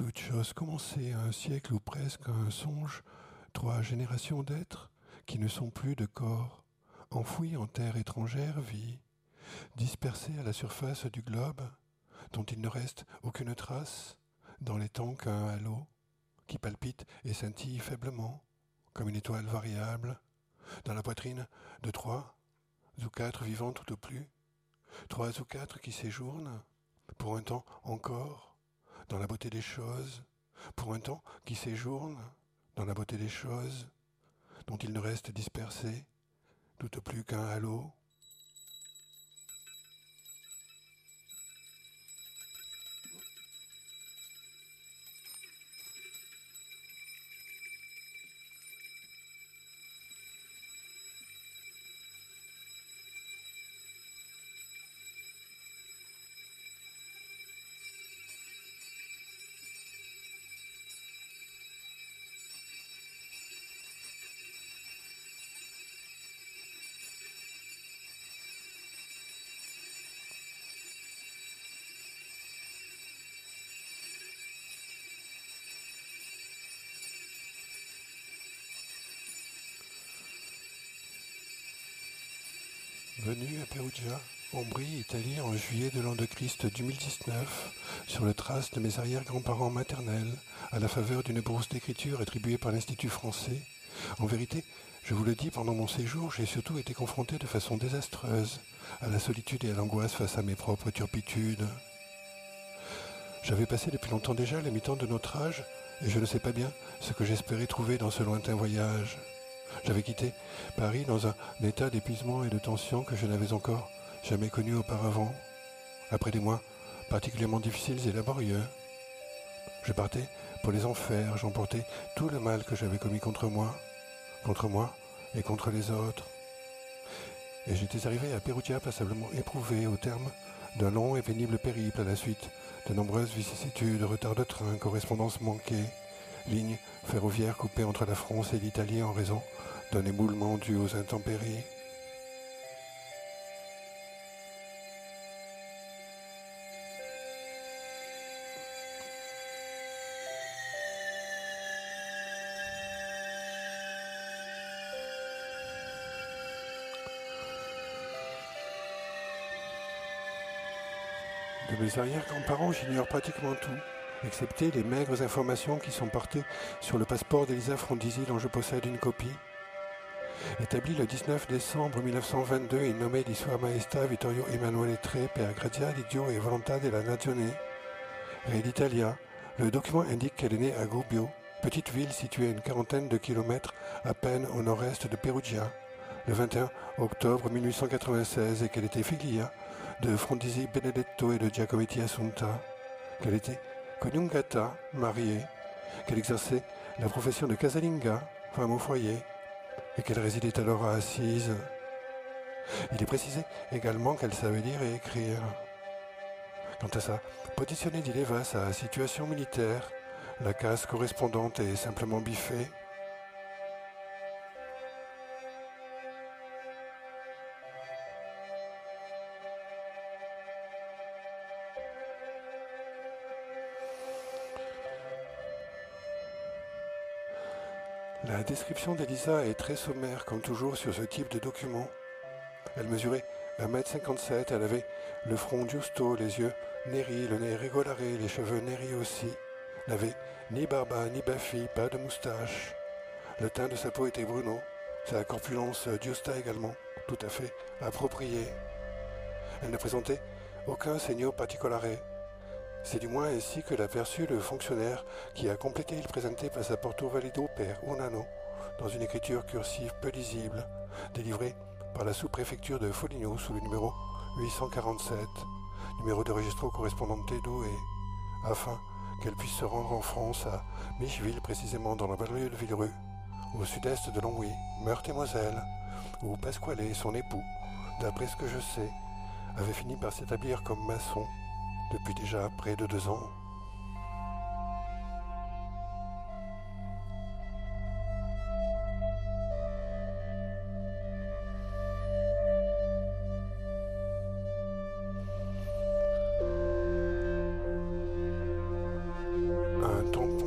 toute chose commencée un siècle ou presque un songe, trois générations d'êtres qui ne sont plus de corps, enfouis en terre étrangère, vie, dispersés à la surface du globe, dont il ne reste aucune trace, dans les temps qu'un halo, qui palpite et scintille faiblement, comme une étoile variable, dans la poitrine de trois ou quatre vivants tout au plus, trois ou quatre qui séjournent, pour un temps encore, dans la beauté des choses, pour un temps qui séjourne dans la beauté des choses, dont il ne reste dispersé, tout au plus qu'un halo, Venu à Perugia, Ombrie, Italie, en juillet de l'an de Christ 2019, sur le trace de mes arrière-grands-parents maternels, à la faveur d'une bourse d'écriture attribuée par l'Institut français, en vérité, je vous le dis, pendant mon séjour, j'ai surtout été confronté de façon désastreuse à la solitude et à l'angoisse face à mes propres turpitudes. J'avais passé depuis longtemps déjà les mi-temps de notre âge, et je ne sais pas bien ce que j'espérais trouver dans ce lointain voyage. J'avais quitté Paris dans un état d'épuisement et de tension que je n'avais encore jamais connu auparavant, après des mois particulièrement difficiles et laborieux. Je partais pour les enfers, j'emportais tout le mal que j'avais commis contre moi, contre moi et contre les autres. Et j'étais arrivé à Perugia passablement éprouvé au terme d'un long et pénible périple à la suite de nombreuses vicissitudes, retards de train, correspondances manquées, lignes ferroviaires coupées entre la France et l'Italie en raison d'un éboulement dû aux intempéries. De mes arrière-grands-parents, j'ignore pratiquement tout, excepté les maigres informations qui sont portées sur le passeport d'Elisa Frondizi dont je possède une copie. Établi le 19 décembre 1922 et nommé di Sua Maestà Vittorio Emanuele III per grazia di Dio e volontà della Nazione, Re d'Italia, le document indique qu'elle est née à Gubbio, petite ville située à une quarantaine de kilomètres à peine au nord-est de Perugia, le 21 octobre 1896 et qu'elle était figlia de Frondizi Benedetto et de Giacometti Assunta, qu'elle était coniugata, mariée, qu'elle exerçait la profession de casalinga, femme au foyer, et qu'elle résidait alors à Assise. Il est précisé également qu'elle savait lire et écrire. Quant à ça, positionnée d'Ileva, sa situation militaire, la case correspondante est simplement biffée. La description d'Elisa est très sommaire, comme toujours sur ce type de document. Elle mesurait 1m57, elle avait le front giusto, les yeux néris, le nez régolaré, les cheveux néris aussi. N'avait ni barba, ni baffi, pas de moustache. Le teint de sa peau était bruno, sa corpulence giusta également, tout à fait appropriée. Elle ne présentait aucun segno particolare, c'est du moins ainsi que l'a perçu le fonctionnaire qui a complété il présenté Passaporto Valido per un dans une écriture cursive peu lisible, délivrée par la sous-préfecture de Foligno sous le numéro 847, numéro de registre correspondante et afin qu'elle puisse se rendre en France à Micheville, précisément dans la banlieue de Villerue, au sud-est de Longwy, Meurthe-et-Moselle, où Pasquale, son époux, d'après ce que je sais, avait fini par s'établir comme maçon depuis déjà près de deux ans.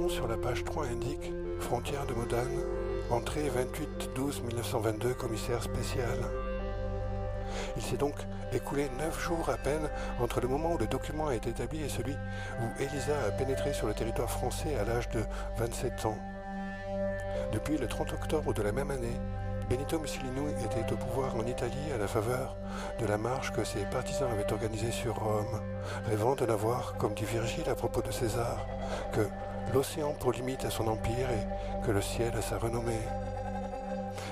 sur la page 3 indique Frontière de Modane, entrée 28-12-1922, commissaire spécial. Il s'est donc écoulé neuf jours à peine entre le moment où le document a été établi et celui où Elisa a pénétré sur le territoire français à l'âge de 27 ans. Depuis le 30 octobre de la même année, Benito Mussolini était au pouvoir en Italie à la faveur de la marche que ses partisans avaient organisée sur Rome, rêvant de n'avoir, comme dit Virgile à propos de César, que l'océan pour limite à son empire et que le ciel à sa renommée.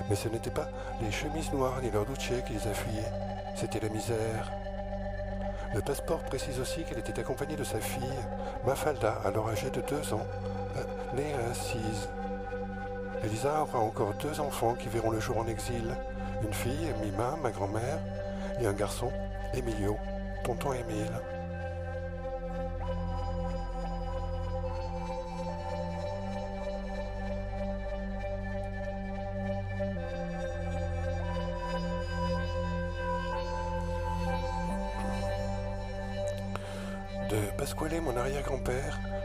Mais ce n'était pas les chemises noires ni leurs douchés qui les affuyaient, c'était la misère. Le passeport précise aussi qu'elle était accompagnée de sa fille, Mafalda, alors âgée de deux ans, euh, née à Assise. Elisa aura encore deux enfants qui verront le jour en exil. Une fille, Mima, ma grand-mère, et un garçon, Emilio, tonton Émile.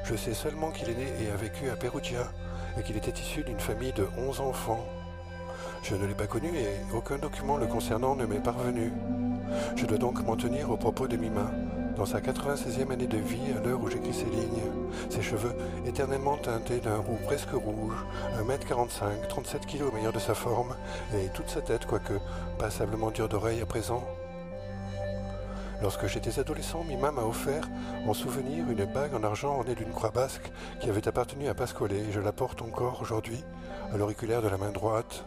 Je sais seulement qu'il est né et a vécu à Perugia et qu'il était issu d'une famille de 11 enfants. Je ne l'ai pas connu et aucun document le concernant ne m'est parvenu. Je dois donc m'en tenir aux propos de Mima, dans sa 96e année de vie à l'heure où j'écris ces lignes. Ses cheveux éternellement teintés d'un roux presque rouge, 1m45, 37 kg au meilleur de sa forme, et toute sa tête, quoique passablement dure d'oreille à présent, Lorsque j'étais adolescent, Mima m'a offert en souvenir une bague en argent ornée d'une croix basque qui avait appartenu à Pasquale et je la porte encore aujourd'hui à l'auriculaire de la main droite.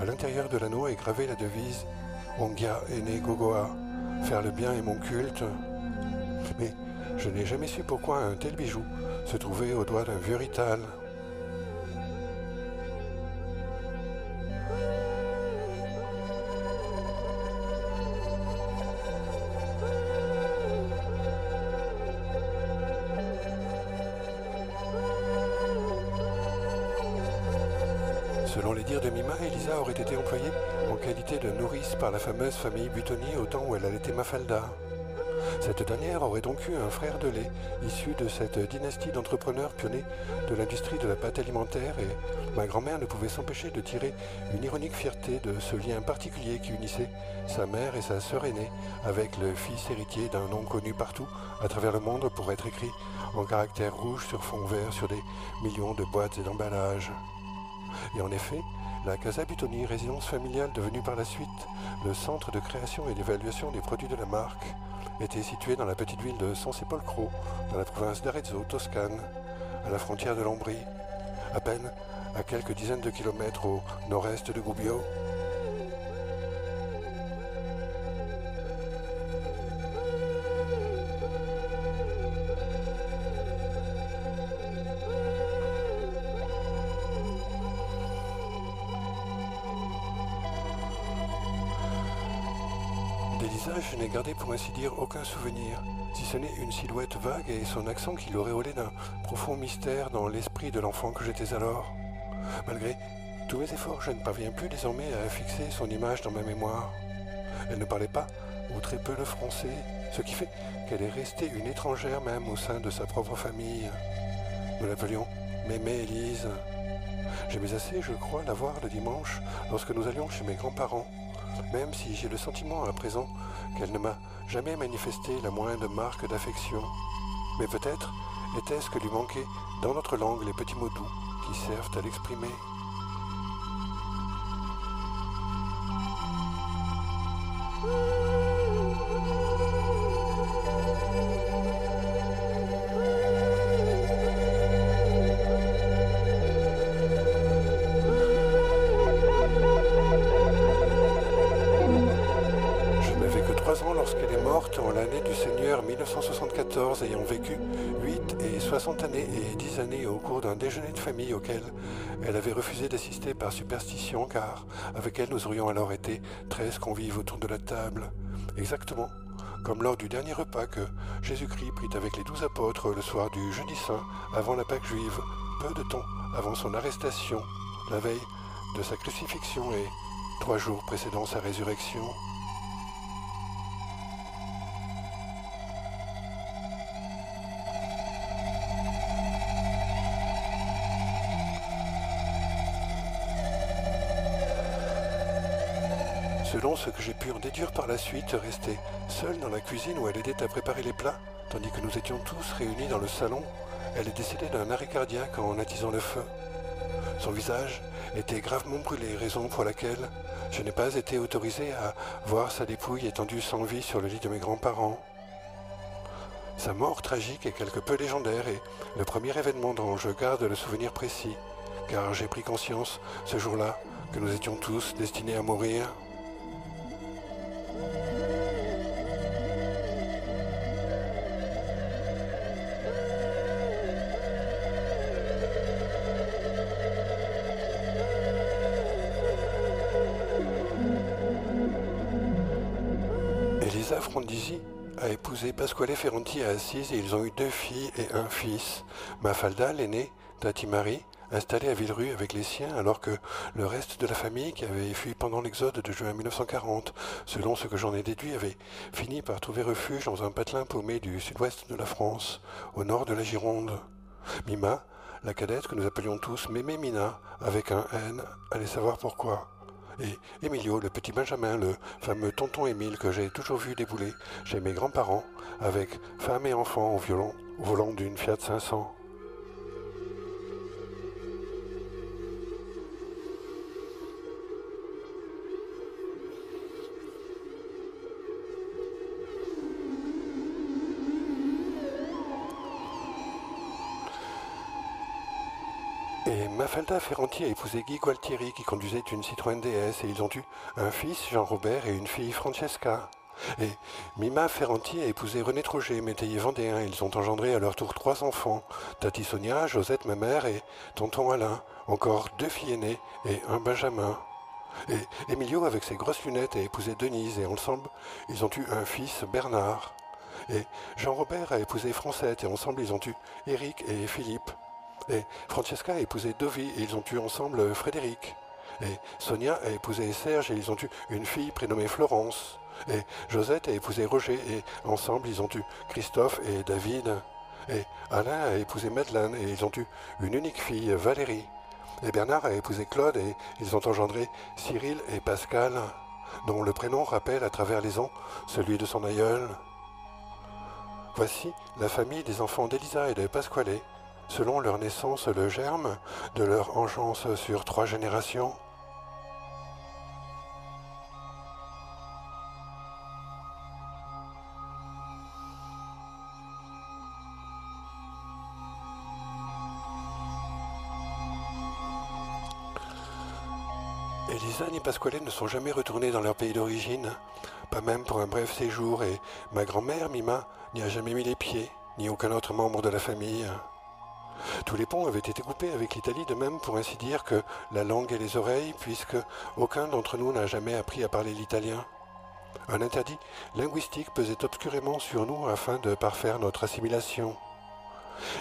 À l'intérieur de l'anneau est gravée la devise Ongia ene gogoa, faire le bien est mon culte. Mais je n'ai jamais su pourquoi un tel bijou se trouvait au doigt d'un vieux rital. Aurait employée en qualité de nourrice par la fameuse famille Butoni au temps où elle allaitait Mafalda. Cette dernière aurait donc eu un frère de lait, issu de cette dynastie d'entrepreneurs pionniers de l'industrie de la pâte alimentaire, et ma grand-mère ne pouvait s'empêcher de tirer une ironique fierté de ce lien particulier qui unissait sa mère et sa sœur aînée avec le fils héritier d'un nom connu partout à travers le monde pour être écrit en caractères rouges sur fond vert sur des millions de boîtes et d'emballages. Et en effet, la Casa Butoni, résidence familiale devenue par la suite le centre de création et d'évaluation des produits de la marque, était située dans la petite ville de San Sepolcro, dans la province d'Arezzo, Toscane, à la frontière de l'Ombrie, à peine à quelques dizaines de kilomètres au nord-est de Gubbio. Je n'ai gardé pour ainsi dire aucun souvenir, si ce n'est une silhouette vague et son accent qui l'auréolait d'un profond mystère dans l'esprit de l'enfant que j'étais alors. Malgré tous mes efforts, je ne parviens plus désormais à fixer son image dans ma mémoire. Elle ne parlait pas, ou très peu le français, ce qui fait qu'elle est restée une étrangère même au sein de sa propre famille. Nous l'appelions Mémé Élise. J'aimais assez, je crois, la voir le dimanche lorsque nous allions chez mes grands-parents même si j'ai le sentiment à présent qu'elle ne m'a jamais manifesté la moindre marque d'affection. Mais peut-être était-ce que lui manquaient dans notre langue les petits mots doux qui servent à l'exprimer. 1974, ayant vécu huit et soixante années et dix années au cours d'un déjeuner de famille auquel elle avait refusé d'assister par superstition, car avec elle nous aurions alors été treize convives autour de la table. Exactement comme lors du dernier repas que Jésus-Christ prit avec les douze apôtres le soir du jeudi saint avant la Pâque juive, peu de temps avant son arrestation, la veille de sa crucifixion et trois jours précédant sa résurrection. Selon ce que j'ai pu en déduire par la suite, restait seule dans la cuisine où elle aidait à préparer les plats, tandis que nous étions tous réunis dans le salon. Elle est décédée d'un arrêt cardiaque en attisant le feu. Son visage était gravement brûlé, raison pour laquelle je n'ai pas été autorisé à voir sa dépouille étendue sans vie sur le lit de mes grands-parents. Sa mort tragique est quelque peu légendaire et le premier événement dont je garde le souvenir précis, car j'ai pris conscience ce jour-là que nous étions tous destinés à mourir. Pasquale Ferranti à Assise et ils ont eu deux filles et un fils. Mafalda, l'aînée, Tati Marie, installée à Villerue avec les siens alors que le reste de la famille qui avait fui pendant l'exode de juin 1940, selon ce que j'en ai déduit, avait fini par trouver refuge dans un patelin paumé du sud-ouest de la France, au nord de la Gironde. Mima, la cadette que nous appelions tous Mémé Mina, avec un N, allait savoir pourquoi. Et Emilio, le petit Benjamin, le fameux tonton Émile que j'ai toujours vu débouler chez mes grands-parents, avec femme et enfants au violon, au volant d'une Fiat 500. Mafalda Ferranti a épousé Guy Gualtieri qui conduisait une Citroën DS et ils ont eu un fils, Jean-Robert, et une fille, Francesca. Et Mima Ferranti a épousé René Troget, métayer vendéen. Ils ont engendré à leur tour trois enfants, Tati Sonia, Josette, ma mère, et tonton Alain. Encore deux filles aînées et un Benjamin. Et Emilio, avec ses grosses lunettes, a épousé Denise et ensemble, ils ont eu un fils, Bernard. Et Jean-Robert a épousé Francette et ensemble, ils ont eu Éric et Philippe. Et Francesca a épousé Dovi et ils ont eu ensemble Frédéric. Et Sonia a épousé Serge et ils ont eu une fille prénommée Florence. Et Josette a épousé Roger et ensemble ils ont eu Christophe et David. Et Alain a épousé Madeleine et ils ont eu une unique fille, Valérie. Et Bernard a épousé Claude et ils ont engendré Cyril et Pascal, dont le prénom rappelle à travers les ans celui de son aïeul. Voici la famille des enfants d'Elisa et de Pasquale, selon leur naissance le germe de leur engeance sur trois générations. Elisa ni Pasquale ne sont jamais retournés dans leur pays d'origine, pas même pour un bref séjour, et ma grand-mère, Mima, n'y a jamais mis les pieds, ni aucun autre membre de la famille. Tous les ponts avaient été coupés avec l'Italie, de même pour ainsi dire que la langue et les oreilles, puisque aucun d'entre nous n'a jamais appris à parler l'italien. Un interdit linguistique pesait obscurément sur nous afin de parfaire notre assimilation.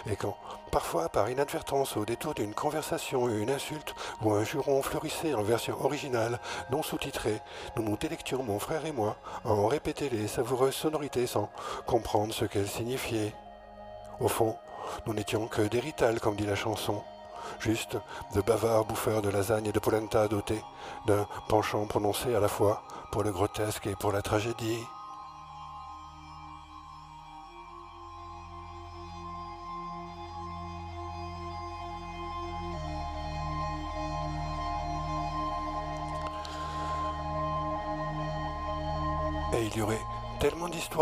Et quand, parfois par inadvertance, au détour d'une conversation, une insulte ou un juron fleurissait en version originale, non sous-titrée, nous nous délections, mon frère et moi, en répéter les savoureuses sonorités sans comprendre ce qu'elles signifiaient. Au fond, nous n'étions que des ritales, comme dit la chanson, juste de bavards bouffeurs de lasagne et de polenta dotés d'un penchant prononcé à la fois pour le grotesque et pour la tragédie.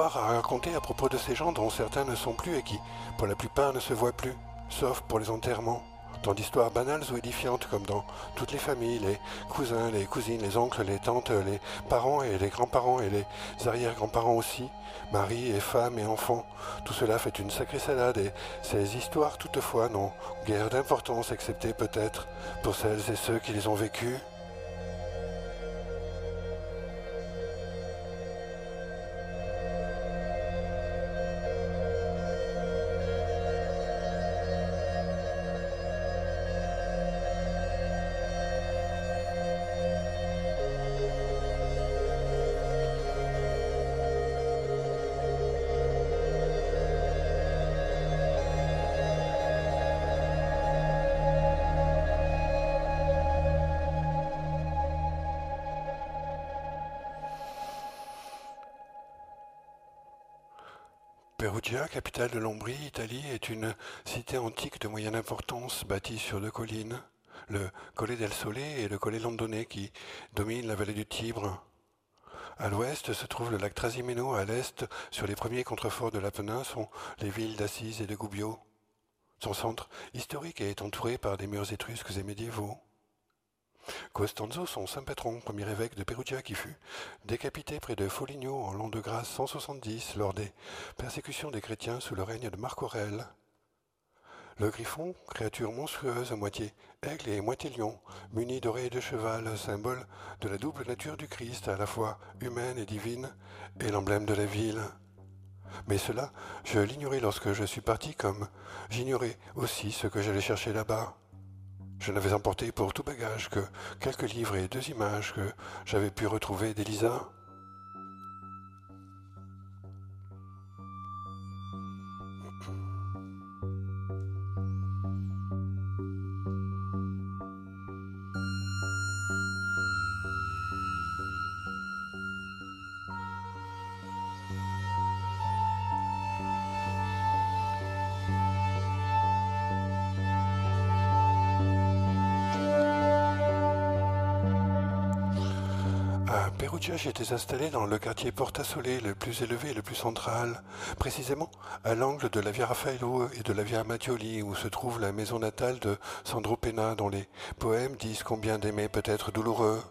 À raconter à propos de ces gens dont certains ne sont plus et qui, pour la plupart, ne se voient plus, sauf pour les enterrements. Tant d'histoires banales ou édifiantes comme dans toutes les familles, les cousins, les cousines, les oncles, les tantes, les parents et les grands-parents et les arrière-grands-parents aussi, maris et femmes et enfants. Tout cela fait une sacrée salade et ces histoires toutefois n'ont guère d'importance excepté peut-être pour celles et ceux qui les ont vécues. Capitale de l'Ombrie, Italie, est une cité antique de moyenne importance bâtie sur deux collines, le Colle del Sole et le Colle Londonais qui dominent la vallée du Tibre. À l'ouest se trouve le lac Trasimeno, à l'est, sur les premiers contreforts de l'Apennin, sont les villes d'Assise et de Gubbio. Son centre historique est entouré par des murs étrusques et médiévaux. Costanzo, son saint patron, premier évêque de Perugia qui fut décapité près de Foligno en l'an de grâce 170 lors des persécutions des chrétiens sous le règne de Marc Aurèle. Le griffon, créature monstrueuse à moitié aigle et moitié lion, muni d'oreilles de cheval, symbole de la double nature du Christ, à la fois humaine et divine, est l'emblème de la ville. Mais cela, je l'ignorais lorsque je suis parti, comme j'ignorais aussi ce que j'allais chercher là-bas. Je n'avais emporté pour tout bagage que quelques livres et deux images que j'avais pu retrouver d'Elisa. Perugia, j'étais installé dans le quartier Porta Sole, le plus élevé et le plus central, précisément à l'angle de la Via Raffaello et de la Via Mattioli, où se trouve la maison natale de Sandro Penna, dont les poèmes disent combien d'aimer peut être douloureux.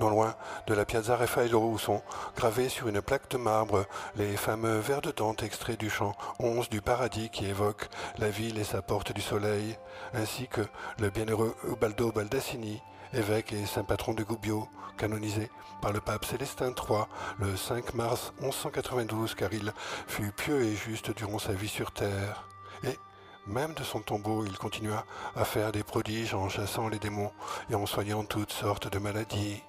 Non loin de la Piazza Raffaello, où sont gravés sur une plaque de marbre les fameux vers de Dante extraits du chant 11 du paradis qui évoque la ville et sa porte du soleil, ainsi que le bienheureux Ubaldo Baldassini, évêque et saint patron de Gubbio, canonisé par le pape Célestin III le 5 mars 1192, car il fut pieux et juste durant sa vie sur terre. Et même de son tombeau, il continua à faire des prodiges en chassant les démons et en soignant toutes sortes de maladies.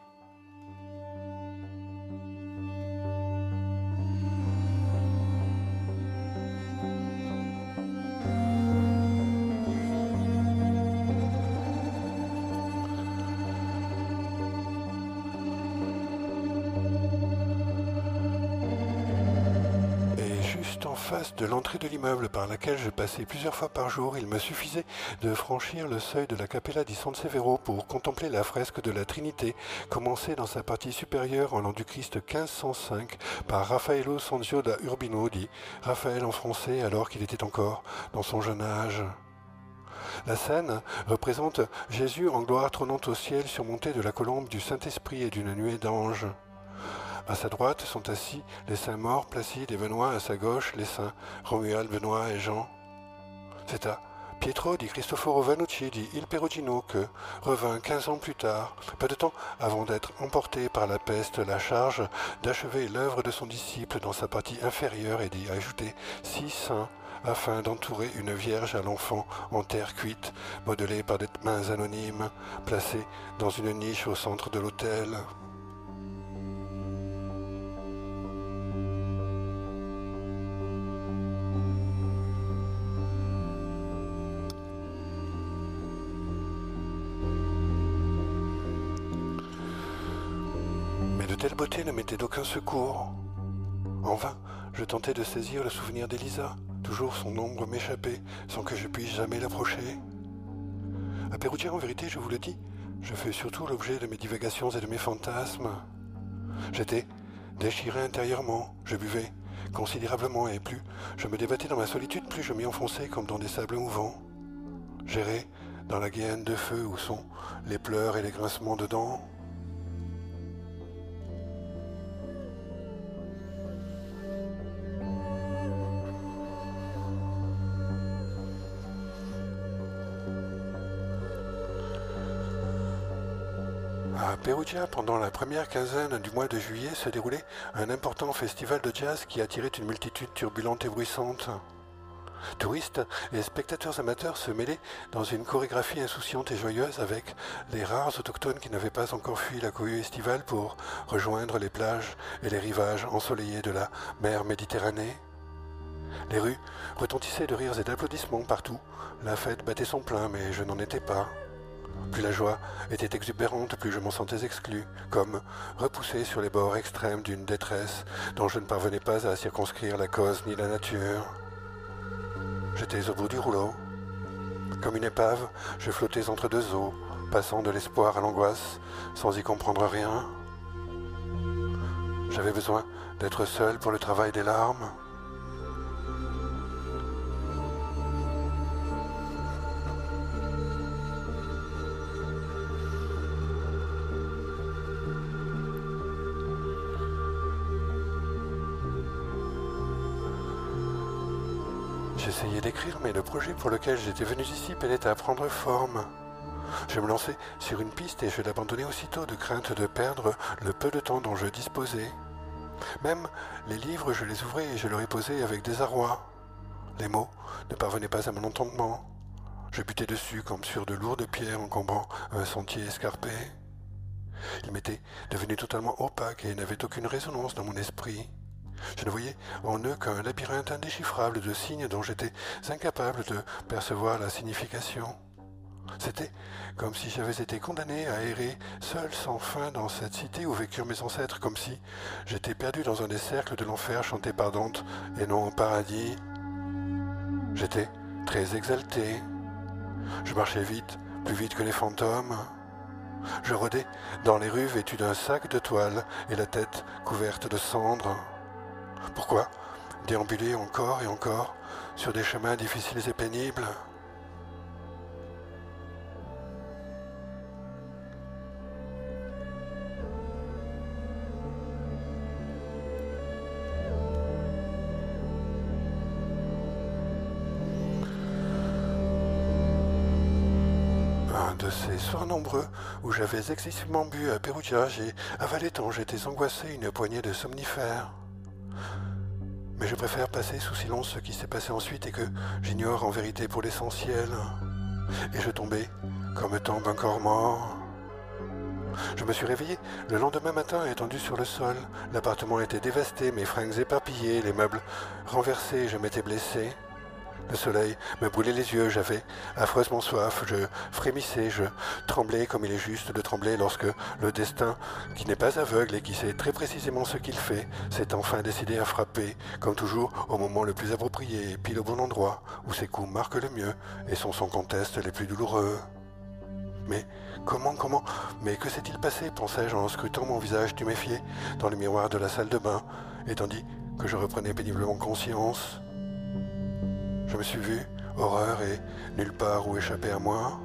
De l'immeuble par laquelle je passais plusieurs fois par jour, il me suffisait de franchir le seuil de la Capella di San Severo pour contempler la fresque de la Trinité, commencée dans sa partie supérieure en l'an du Christ 1505 par Raffaello Sanzio da Urbino, dit Raphaël en français alors qu'il était encore dans son jeune âge. La scène représente Jésus en gloire trônant au ciel surmonté de la colombe du Saint-Esprit et d'une nuée d'anges. À sa droite sont assis les saints morts, Placide et Benoît, à sa gauche les saints Romuald, Benoît et Jean. C'est à Pietro di Cristoforo Vanucci dit Il Perugino que revint quinze ans plus tard, peu de temps avant d'être emporté par la peste, la charge d'achever l'œuvre de son disciple dans sa partie inférieure et d'y ajouter six saints afin d'entourer une vierge à l'enfant en terre cuite, modelée par des mains anonymes, placées dans une niche au centre de l'autel. D'aucun secours. En vain, je tentais de saisir le souvenir d'Elisa. Toujours son ombre m'échappait sans que je puisse jamais l'approcher. À Perugia, en vérité, je vous le dis, je fais surtout l'objet de mes divagations et de mes fantasmes. J'étais déchiré intérieurement, je buvais considérablement et plus je me débattais dans ma solitude, plus je m'y enfonçais comme dans des sables mouvants. J'errais dans la gaine de feu où sont les pleurs et les grincements de dents. À Perugia, pendant la première quinzaine du mois de juillet, se déroulait un important festival de jazz qui attirait une multitude turbulente et bruissante. Touristes et spectateurs amateurs se mêlaient dans une chorégraphie insouciante et joyeuse avec les rares autochtones qui n'avaient pas encore fui la cohue estivale pour rejoindre les plages et les rivages ensoleillés de la mer Méditerranée. Les rues retentissaient de rires et d'applaudissements partout. La fête battait son plein, mais je n'en étais pas. Plus la joie était exubérante, plus je m'en sentais exclu, comme repoussé sur les bords extrêmes d'une détresse dont je ne parvenais pas à circonscrire la cause ni la nature. J'étais au bout du rouleau. Comme une épave, je flottais entre deux eaux, passant de l'espoir à l'angoisse, sans y comprendre rien. J'avais besoin d'être seul pour le travail des larmes. Mais le projet pour lequel j'étais venu ici peinait à prendre forme. Je me lançais sur une piste et je l'abandonnais aussitôt de crainte de perdre le peu de temps dont je disposais. Même les livres, je les ouvrais et je ai posé avec désarroi. Les mots ne parvenaient pas à mon entendement. Je butais dessus comme sur de lourdes pierres encombrant un sentier escarpé. Ils m'étaient devenus totalement opaques et n'avaient aucune résonance dans mon esprit. Je ne voyais en eux qu'un labyrinthe indéchiffrable de signes dont j'étais incapable de percevoir la signification. C'était comme si j'avais été condamné à errer seul sans fin dans cette cité où vécurent mes ancêtres, comme si j'étais perdu dans un des cercles de l'enfer chanté par Dante et non au paradis. J'étais très exalté. Je marchais vite, plus vite que les fantômes. Je rôdais dans les rues vêtues d'un sac de toile et la tête couverte de cendres. Pourquoi déambuler encore et encore sur des chemins difficiles et pénibles Un de ces soirs nombreux où j'avais excessivement bu à Perugia, j'ai avalé tant j'étais angoissé une poignée de somnifères. Mais je préfère passer sous silence ce qui s'est passé ensuite et que j'ignore en vérité pour l'essentiel. Et je tombais comme tombe un corps mort. Je me suis réveillé le lendemain matin étendu sur le sol. L'appartement était dévasté, mes fringues éparpillées, les meubles renversés, je m'étais blessé. Le soleil me brûlait les yeux, j'avais affreusement soif, je frémissais, je tremblais comme il est juste de trembler lorsque le destin, qui n'est pas aveugle et qui sait très précisément ce qu'il fait, s'est enfin décidé à frapper, comme toujours au moment le plus approprié, pile au bon endroit, où ses coups marquent le mieux et son son conteste les plus douloureux. Mais comment, comment Mais que s'est-il passé pensai-je en scrutant mon visage tuméfié dans le miroir de la salle de bain, et tandis que je reprenais péniblement conscience. Je me suis vu, horreur et nulle part où échapper à moi.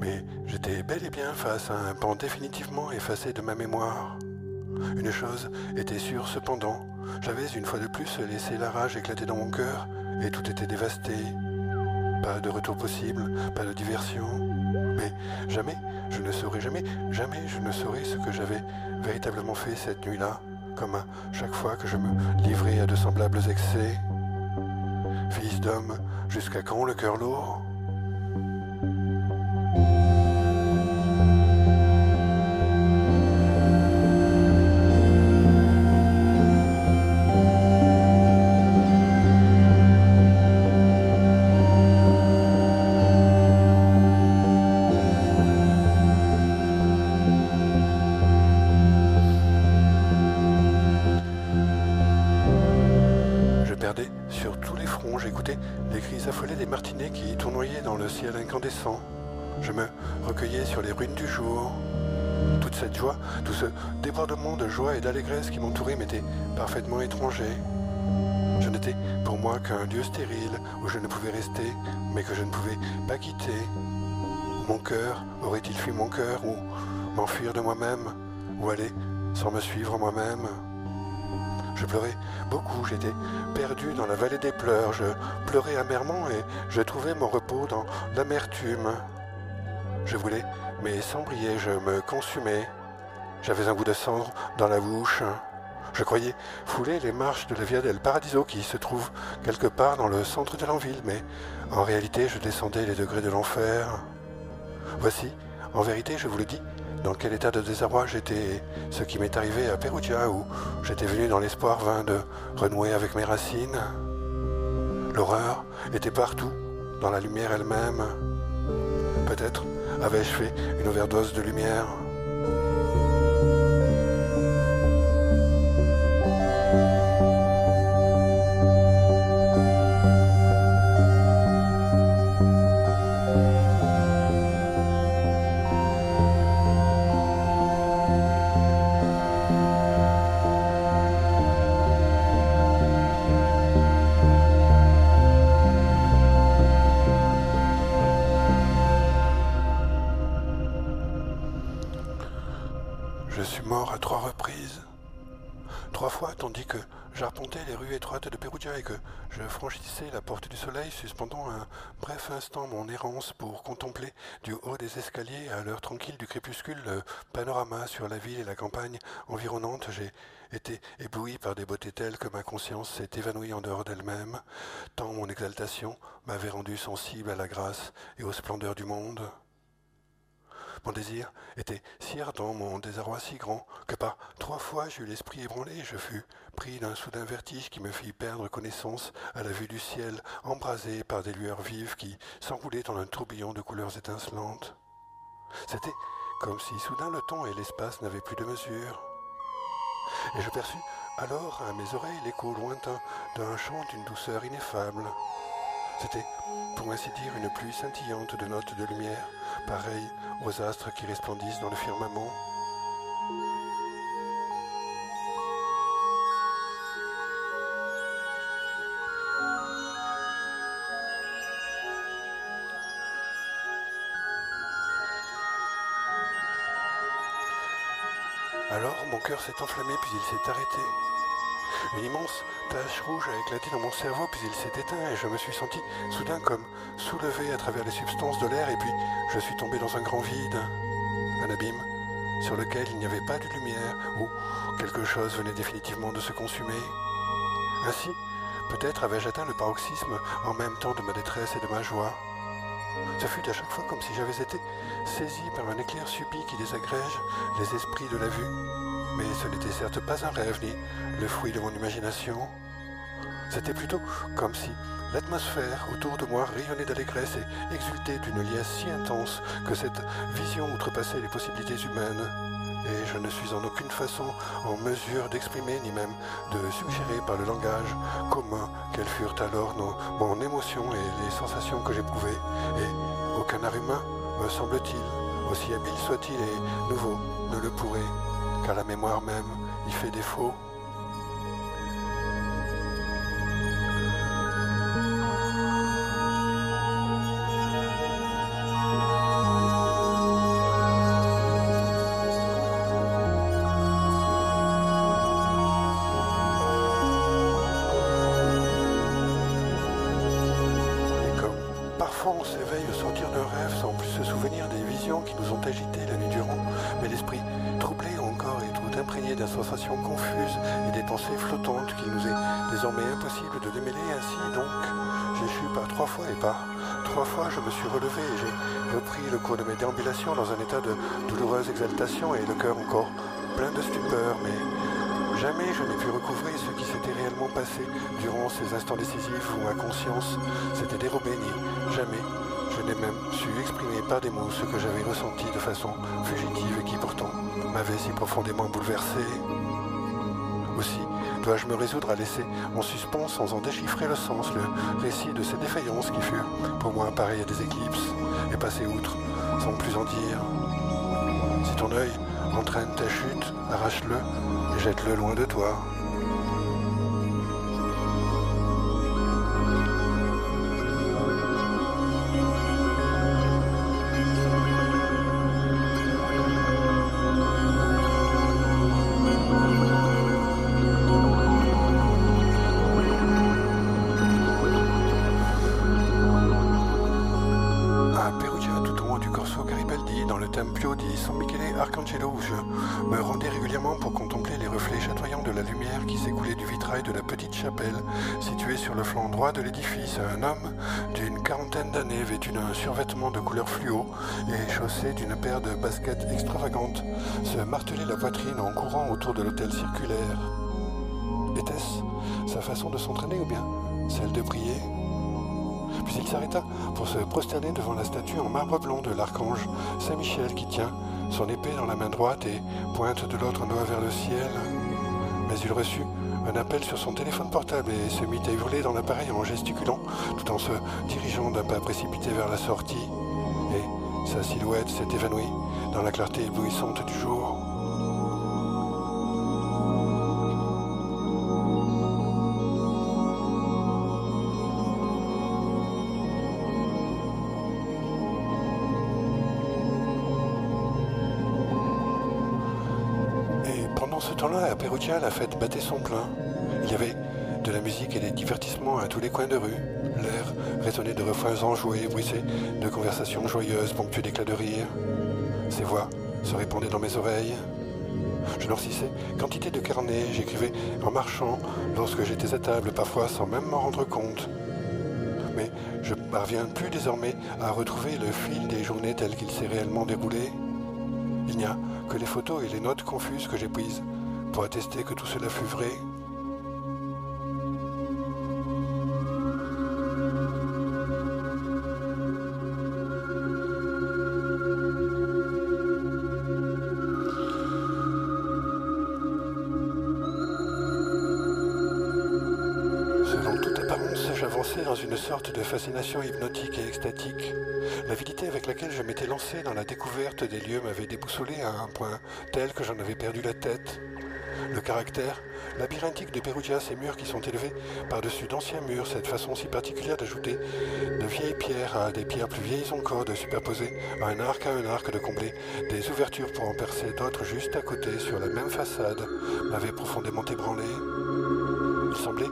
Mais j'étais bel et bien face à un pan définitivement effacé de ma mémoire. Une chose était sûre cependant, j'avais une fois de plus laissé la rage éclater dans mon cœur et tout était dévasté. Pas de retour possible, pas de diversion. Mais jamais, je ne saurais jamais, jamais je ne saurais ce que j'avais véritablement fait cette nuit-là, comme chaque fois que je me livrais à de semblables excès. Fils d'homme, jusqu'à quand le cœur lourd? Ciel incandescent. Je me recueillais sur les ruines du jour. Toute cette joie, tout ce débordement de joie et d'allégresse qui m'entourait m'était parfaitement étranger. Je n'étais pour moi qu'un lieu stérile où je ne pouvais rester, mais que je ne pouvais pas quitter. Mon cœur aurait-il fui mon cœur ou m'enfuir de moi-même ou aller sans me suivre moi-même? Je pleurais beaucoup, j'étais perdu dans la vallée des pleurs, je pleurais amèrement et je trouvais mon repos dans l'amertume. Je voulais, sans briller, je me consumais. J'avais un goût de cendre dans la bouche. Je croyais fouler les marches de la Via del Paradiso qui se trouve quelque part dans le centre de l'enville, mais en réalité je descendais les degrés de l'enfer. Voici, en vérité, je vous le dis, dans quel état de désarroi j'étais, ce qui m'est arrivé à Perugia, où j'étais venu dans l'espoir vain de renouer avec mes racines. L'horreur était partout, dans la lumière elle-même. Peut-être avais-je fait une overdose de lumière. Pour contempler du haut des escaliers, à l'heure tranquille du crépuscule, le panorama sur la ville et la campagne environnante, j'ai été ébloui par des beautés telles que ma conscience s'est évanouie en dehors d'elle-même, tant mon exaltation m'avait rendu sensible à la grâce et aux splendeurs du monde. Mon désir était si ardent, mon désarroi si grand, que par trois fois j'eus l'esprit ébranlé, je fus pris d'un soudain vertige qui me fit perdre connaissance à la vue du ciel, embrasé par des lueurs vives qui s'enroulaient en un tourbillon de couleurs étincelantes. C'était comme si soudain le temps et l'espace n'avaient plus de mesure. Et je perçus alors à mes oreilles l'écho lointain d'un chant d'une douceur ineffable. C'était, pour ainsi dire, une pluie scintillante de notes de lumière, pareille aux astres qui resplendissent dans le firmament. Alors mon cœur s'est enflammé puis il s'est arrêté. Une immense tache rouge a éclaté dans mon cerveau, puis il s'est éteint et je me suis senti soudain comme soulevé à travers les substances de l'air et puis je suis tombé dans un grand vide, un abîme sur lequel il n'y avait pas de lumière, où quelque chose venait définitivement de se consumer. Ainsi, peut-être avais-je atteint le paroxysme en même temps de ma détresse et de ma joie. Ce fut à chaque fois comme si j'avais été saisi par un éclair subit qui désagrège les esprits de la vue. Mais ce n'était certes pas un rêve ni le fruit de mon imagination. C'était plutôt comme si l'atmosphère autour de moi rayonnait d'allégresse et exultait d'une liesse si intense que cette vision outrepassait les possibilités humaines. Et je ne suis en aucune façon en mesure d'exprimer ni même de suggérer par le langage commun quelles furent alors nos, mon émotion et les sensations que j'éprouvais. Et aucun art humain, me semble-t-il, aussi habile soit-il et nouveau, ne le pourrait car la mémoire même y fait défaut. On s'éveille au sortir d'un rêve sans plus se souvenir des visions qui nous ont agités la nuit durant, mais l'esprit troublé encore et tout imprégné d'une sensation confuse et des pensées flottantes qu'il nous est désormais impossible de démêler ainsi. Donc j'échus par trois fois et par trois fois je me suis relevé et j'ai repris le cours de mes déambulations dans un état de douloureuse exaltation et le cœur encore plein de stupeur Jamais je n'ai pu recouvrer ce qui s'était réellement passé durant ces instants décisifs où ma conscience s'était dérobée, ni jamais je n'ai même su exprimer par des mots ce que j'avais ressenti de façon fugitive et qui pourtant m'avait si profondément bouleversé. Aussi dois-je me résoudre à laisser en suspens sans en déchiffrer le sens le récit de ces défaillances qui furent pour moi pareilles à des éclipses et passer outre sans plus en dire. Si ton œil entraîne ta chute, arrache-le et jette-le loin de toi. Survêtement de couleur fluo et chaussé d'une paire de baskets extravagantes se martelait la poitrine en courant autour de l'hôtel circulaire. Était-ce sa façon de s'entraîner ou bien celle de prier? Puis il s'arrêta pour se prosterner devant la statue en marbre blanc de l'archange Saint-Michel qui tient son épée dans la main droite et pointe de l'autre doigt vers le ciel. Mais il reçut un appel sur son téléphone portable et se mit à hurler dans l'appareil en gesticulant tout en se dirigeant d'un pas précipité vers la sortie. Et sa silhouette s'est évanouie dans la clarté éblouissante du jour. La fête battait son plein. Il y avait de la musique et des divertissements à tous les coins de rue. L'air résonnait de refrains enjoués, bruissait de conversations joyeuses, ponctuées d'éclats de rire. Ces voix se répandaient dans mes oreilles. Je noircissais quantité de carnets, j'écrivais en marchant, lorsque j'étais à table, parfois sans même m'en rendre compte. Mais je parviens plus désormais à retrouver le fil des journées telles qu'il s'est réellement déroulé. Il n'y a que les photos et les notes confuses que j'ai prises pour attester que tout cela fut vrai. Selon toute apparence, j'avançais dans une sorte de fascination hypnotique et extatique. L'avidité avec laquelle je m'étais lancé dans la découverte des lieux m'avait déboussolé à un point tel que j'en avais perdu la tête. Le caractère labyrinthique de Perugia, ces murs qui sont élevés par-dessus d'anciens murs, cette façon si particulière d'ajouter de vieilles pierres à des pierres plus vieilles encore, de superposer un arc à un arc, de combler des ouvertures pour en percer d'autres juste à côté sur la même façade, m'avait profondément ébranlé. Il semblait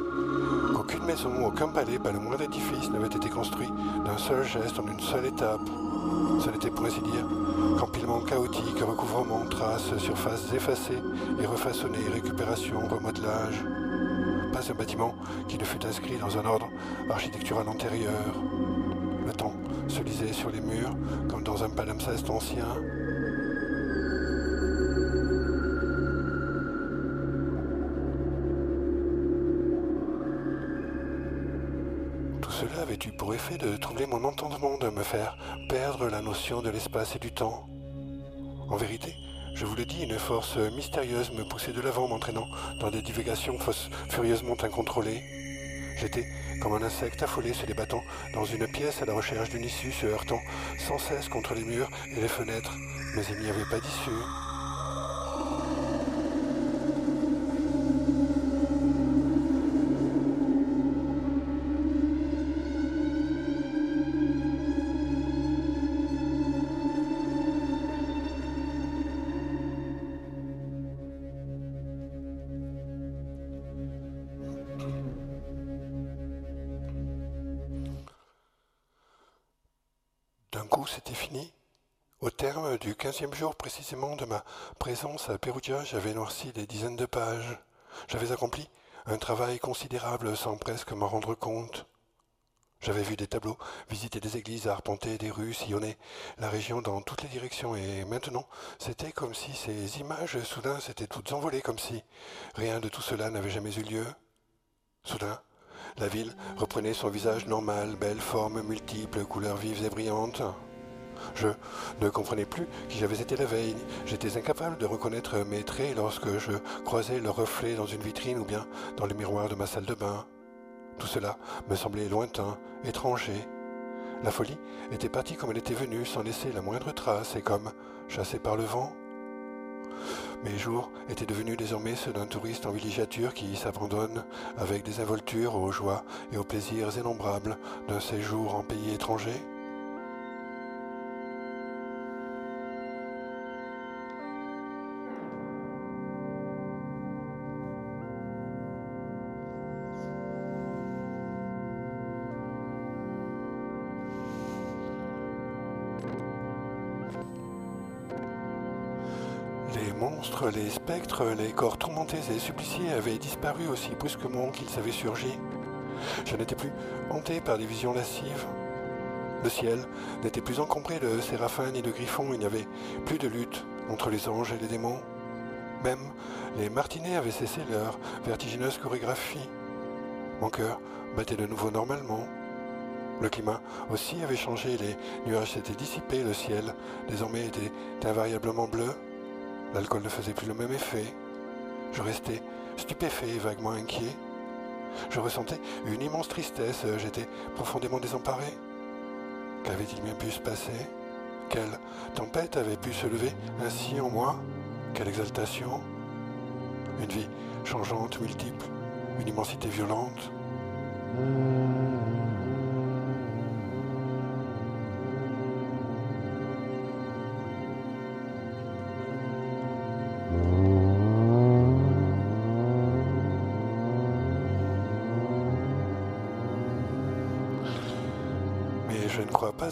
qu'aucune maison, aucun palais, pas le moindre édifice n'avait été construit d'un seul geste en une seule étape. Ce n'était pour ainsi dire qu'empilement chaotique, recouvrement, traces, surfaces effacées et refaçonnées, récupération, remodelage. Pas un bâtiment qui ne fût inscrit dans un ordre architectural antérieur. Le temps se lisait sur les murs comme dans un palimpseste ancien. Pour effet de troubler mon entendement, de me faire perdre la notion de l'espace et du temps? En vérité, je vous le dis, une force mystérieuse me poussait de l'avant, m'entraînant dans des divagations furieusement incontrôlées. J'étais comme un insecte affolé se débattant dans une pièce à la recherche d'une issue, se heurtant sans cesse contre les murs et les fenêtres, mais il n'y avait pas d'issue. C'était fini. Au terme du quinzième jour précisément de ma présence à Perugia, j'avais noirci des dizaines de pages. J'avais accompli un travail considérable sans presque m'en rendre compte. J'avais vu des tableaux, visité des églises, arpenté des rues, sillonné la région dans toutes les directions, et maintenant c'était comme si ces images soudain s'étaient toutes envolées, comme si rien de tout cela n'avait jamais eu lieu. Soudain, la ville reprenait son visage normal, belle forme multiples, couleurs vives et brillantes. Je ne comprenais plus qui j'avais été la veille. J'étais incapable de reconnaître mes traits lorsque je croisais leur reflet dans une vitrine ou bien dans le miroir de ma salle de bain. Tout cela me semblait lointain, étranger. La folie était partie comme elle était venue, sans laisser la moindre trace, et comme chassée par le vent. Mes jours étaient devenus désormais ceux d'un touriste en villégiature qui s'abandonne avec des involtures aux joies et aux plaisirs innombrables d'un séjour en pays étranger. Monstres, les spectres, les corps tourmentés et suppliciés avaient disparu aussi brusquement qu'ils avaient surgi. Je n'étais plus hanté par des visions lascives. Le ciel n'était plus encombré de séraphins ni de griffons, il n'y avait plus de lutte entre les anges et les démons. Même les martinets avaient cessé leur vertigineuse chorégraphie. Mon cœur battait de nouveau normalement. Le climat aussi avait changé, les nuages s'étaient dissipés, le ciel désormais était invariablement bleu. L'alcool ne faisait plus le même effet. Je restais stupéfait et vaguement inquiet. Je ressentais une immense tristesse, j'étais profondément désemparé. Qu'avait-il bien pu se passer? Quelle tempête avait pu se lever ainsi en moi? Quelle exaltation? Une vie changeante, multiple, une immensité violente.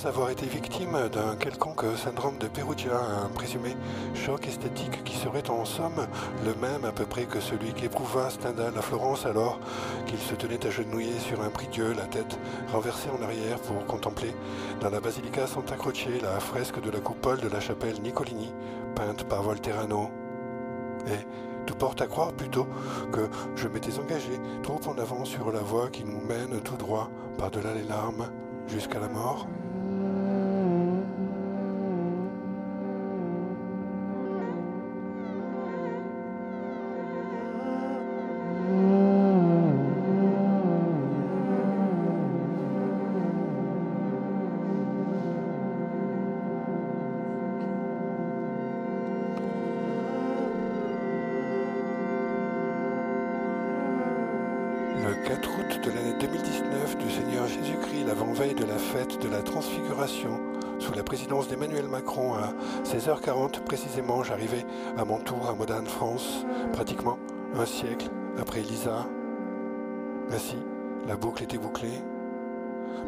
Avoir été victime d'un quelconque syndrome de Perugia, un présumé choc esthétique qui serait en somme le même à peu près que celui qu'éprouva Stendhal à Florence alors qu'il se tenait agenouillé sur un prie-dieu, la tête renversée en arrière pour contempler dans la basilica Santa Croce la fresque de la coupole de la chapelle Nicolini, peinte par Volterano. Et tout porte à croire plutôt que je m'étais engagé trop en avant sur la voie qui nous mène tout droit par-delà les larmes jusqu'à la mort. Était bouclée.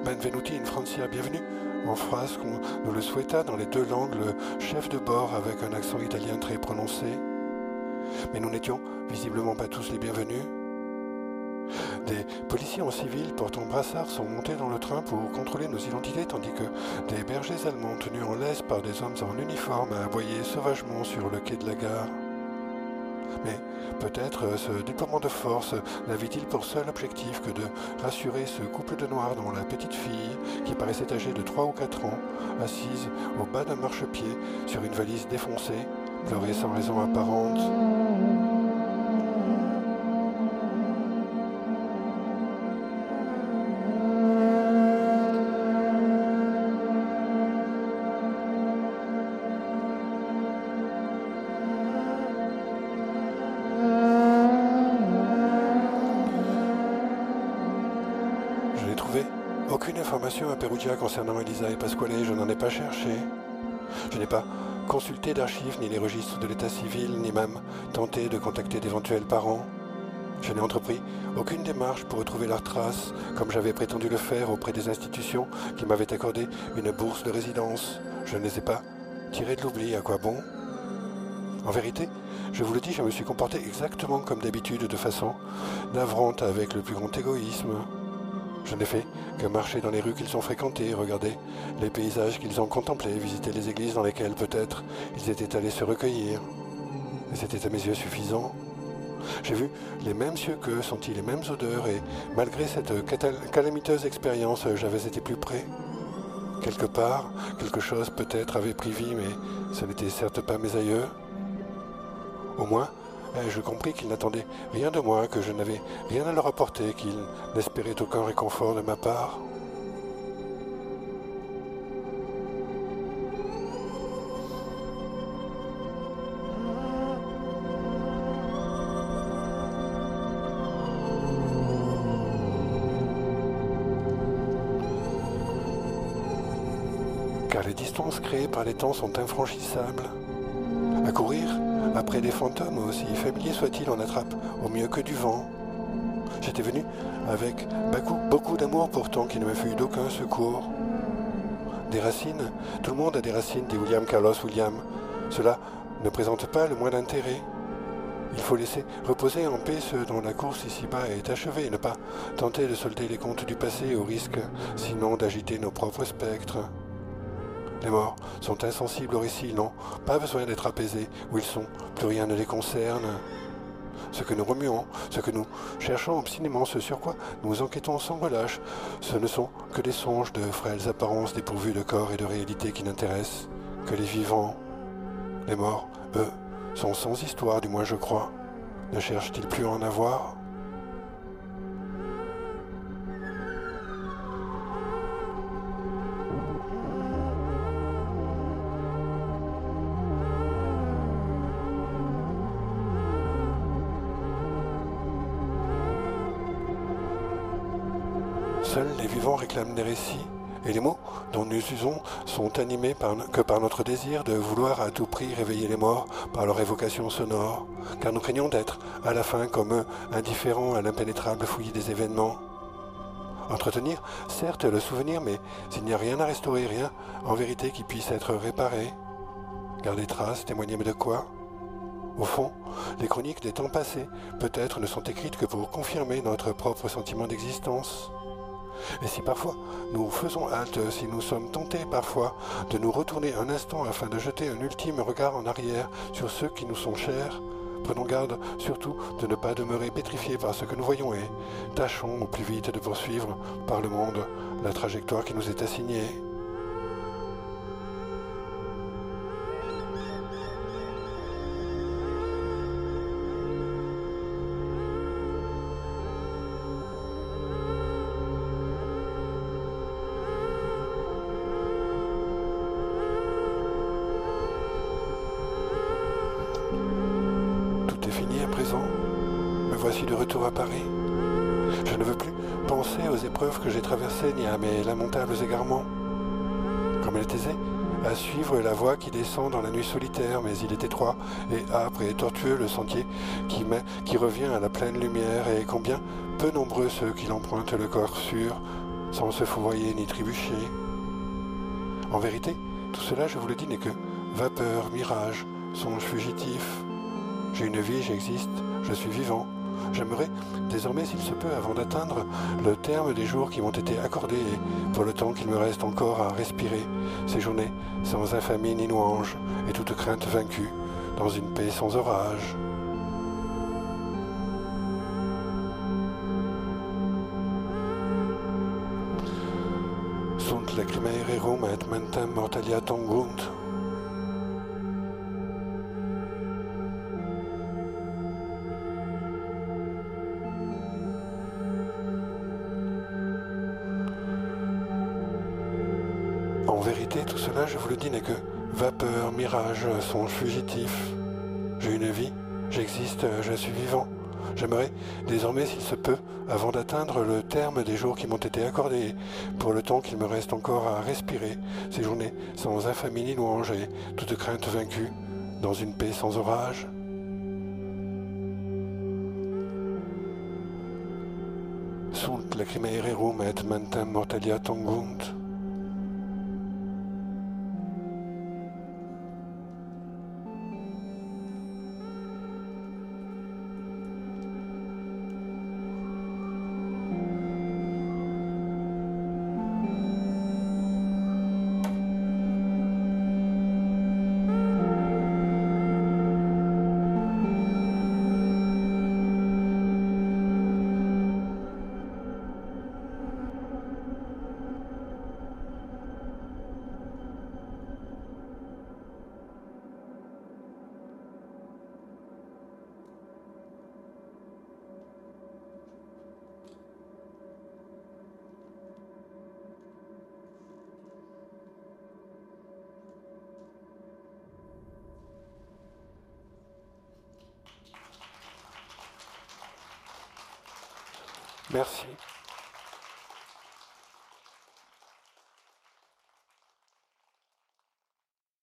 Benvenuti in Francia, bienvenue en phrase qu'on nous le souhaita dans les deux langues, le chef de bord avec un accent italien très prononcé. Mais nous n'étions visiblement pas tous les bienvenus. Des policiers en civil portant brassard sont montés dans le train pour contrôler nos identités tandis que des bergers allemands tenus en laisse par des hommes en uniforme aboyaient sauvagement sur le quai de la gare. Mais peut-être ce déploiement de force n'avait-il pour seul objectif que de rassurer ce couple de noirs dont la petite fille, qui paraissait âgée de 3 ou 4 ans, assise au bas d'un marchepied sur une valise défoncée, pleurait sans raison apparente. Concernant Elisa et Pasquale, je n'en ai pas cherché. Je n'ai pas consulté d'archives ni les registres de l'état civil, ni même tenté de contacter d'éventuels parents. Je n'ai entrepris aucune démarche pour retrouver leurs traces, comme j'avais prétendu le faire auprès des institutions qui m'avaient accordé une bourse de résidence. Je ne les ai pas tirés de l'oubli, à quoi bon? En vérité, je vous le dis, je me suis comporté exactement comme d'habitude, de façon navrante avec le plus grand égoïsme. Je n'ai fait que marcher dans les rues qu'ils ont fréquentées, regarder les paysages qu'ils ont contemplés, visiter les églises dans lesquelles peut-être ils étaient allés se recueillir. C'était à mes yeux suffisant. J'ai vu les mêmes cieux qu'eux, senti les mêmes odeurs, et malgré cette calamiteuse expérience, j'avais été plus près. Quelque part, quelque chose peut-être avait pris vie, mais ce n'était certes pas mes aïeux. Au moins, ai-je compris qu'ils n'attendaient rien de moi, que je n'avais rien à leur apporter, qu'ils n'espéraient aucun réconfort de ma part. Car les distances créées par les temps sont infranchissables. À courir, après des fantômes, aussi familiers soient-ils, on attrape au mieux que du vent. J'étais venu avec beaucoup, d'amour pourtant qui ne me fut d'aucun secours. Des racines, tout le monde a des racines, dit William Carlos William. Cela ne présentent pas le moins d'intérêt. Il faut laisser reposer en paix ceux dont la course ici-bas est achevée ne pas tenter de solder les comptes du passé au risque, sinon d'agiter nos propres spectres. Les morts sont insensibles au récit, non, pas besoin d'être apaisés. Où ils sont, plus rien ne les concerne. Ce que nous remuons, ce que nous cherchons obstinément, ce sur quoi nous enquêtons sans relâche, ce ne sont que des songes de frêles apparences dépourvues de corps et de réalité qui n'intéressent que les vivants. Les morts, eux, sont sans histoire, du moins je crois. Ne cherchent-ils plus à en avoir? Vivants réclament des récits, et les mots dont nous usons sont animés que par notre désir de vouloir à tout prix réveiller les morts par leur évocation sonore, car nous craignons d'être, à la fin, comme eux, indifférents à l'impénétrable fouillis des événements. Entretenir, certes, le souvenir, mais s'il n'y a rien à restaurer, rien, en vérité, qui puisse être réparé. Garder traces, témoigner de quoi? Au fond, les chroniques des temps passés, peut-être, ne sont écrites que pour confirmer notre propre sentiment d'existence. Et si parfois nous faisons halte, si nous sommes tentés parfois de nous retourner un instant afin de jeter un ultime regard en arrière sur ceux qui nous sont chers, prenons garde surtout de ne pas demeurer pétrifiés par ce que nous voyons et tâchons au plus vite de poursuivre par le monde la trajectoire qui nous est assignée. Voici de retour à Paris. Je ne veux plus penser aux épreuves que j'ai traversées ni à mes lamentables égarements. Comme elle est aisée à suivre la voie qui descend dans la nuit solitaire, mais il est étroit et âpre et tortueux le sentier qui revient à la pleine lumière, et combien peu nombreux ceux qui l'empruntent le corps sûr, sans se fourvoyer ni trébucher. En vérité, tout cela, je vous le dis, n'est que vapeur, mirage, songe fugitif. J'ai une vie, j'existe, je suis vivant. J'aimerais, désormais s'il se peut, avant d'atteindre le terme des jours qui m'ont été accordés pour le temps qu'il me reste encore à respirer, ces journées sans infamie ni louange et toute crainte vaincue, dans une paix sans orage. Fugitif. J'ai une vie, j'existe, je suis vivant. J'aimerais, désormais, s'il se peut, avant d'atteindre le terme des jours qui m'ont été accordés, pour le temps qu'il me reste encore à respirer, ces journées sans infamie ni louange et toute crainte vaincue, dans une paix sans orage. Sunt et mentem mortalia tongunt.